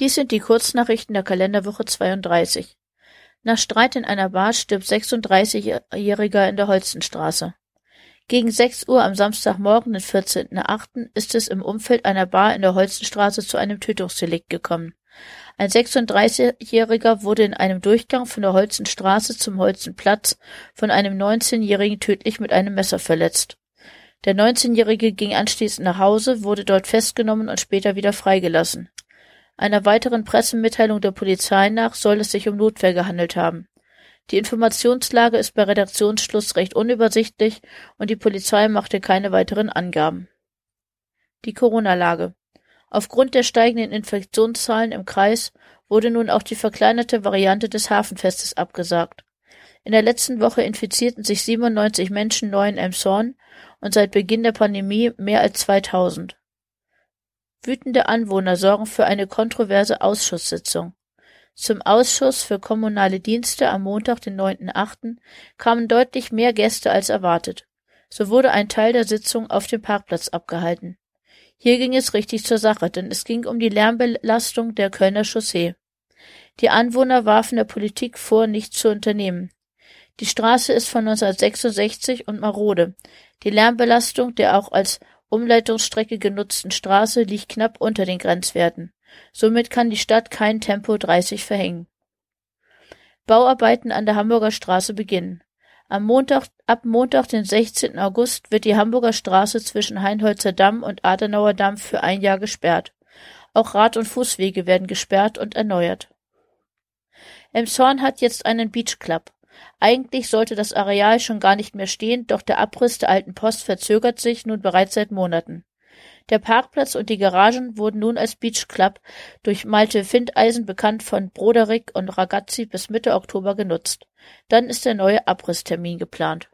Dies sind die Kurznachrichten der Kalenderwoche 32. Nach Streit in einer Bar stirbt 36-Jähriger in der Holstenstraße. Gegen 6 Uhr am Samstagmorgen, den 14.08., ist es im Umfeld einer Bar in der Holstenstraße zu einem Tötungsdelikt gekommen. Ein 36-Jähriger wurde in einem Durchgang von der Holzenstraße zum Holzenplatz von einem 19-Jährigen tödlich mit einem Messer verletzt. Der 19-Jährige ging anschließend nach Hause, wurde dort festgenommen und später wieder freigelassen. Einer weiteren Pressemitteilung der Polizei nach soll es sich um Notwehr gehandelt haben. Die Informationslage ist bei Redaktionsschluss recht unübersichtlich und die Polizei machte keine weiteren Angaben. Die Corona-Lage. Aufgrund der steigenden Infektionszahlen im Kreis wurde nun auch die verkleinerte Variante des Hafenfestes abgesagt. In der letzten Woche infizierten sich 97 Menschen neu in Emshorn und seit Beginn der Pandemie mehr als 2000. Wütende Anwohner sorgen für eine kontroverse Ausschusssitzung. Zum Ausschuss für kommunale Dienste am Montag, den 9.8., kamen deutlich mehr Gäste als erwartet. So wurde ein Teil der Sitzung auf dem Parkplatz abgehalten. Hier ging es richtig zur Sache, denn es ging um die Lärmbelastung der Kölner Chaussee. Die Anwohner warfen der Politik vor, nichts zu unternehmen. Die Straße ist von 1966 und marode. Die Lärmbelastung der auch als Umleitungsstrecke genutzten Straße liegt knapp unter den Grenzwerten. Somit kann die Stadt kein Tempo 30 verhängen. Bauarbeiten an der Hamburger Straße beginnen. Am Montag, ab Montag, den 16. August, wird die Hamburger Straße zwischen Heinholzer Damm und Adenauer Damm für ein Jahr gesperrt. Auch Rad- und Fußwege werden gesperrt und erneuert. Emshorn hat jetzt einen Beach Club. Eigentlich sollte das Areal schon gar nicht mehr stehen, doch der Abriss der alten Post verzögert sich nun bereits seit Monaten. Der Parkplatz und die Garagen wurden nun als Beach Club durch Malte Findeisen, bekannt von Broderick und Ragazzi, bis Mitte Oktober genutzt. Dann ist der neue Abrisstermin geplant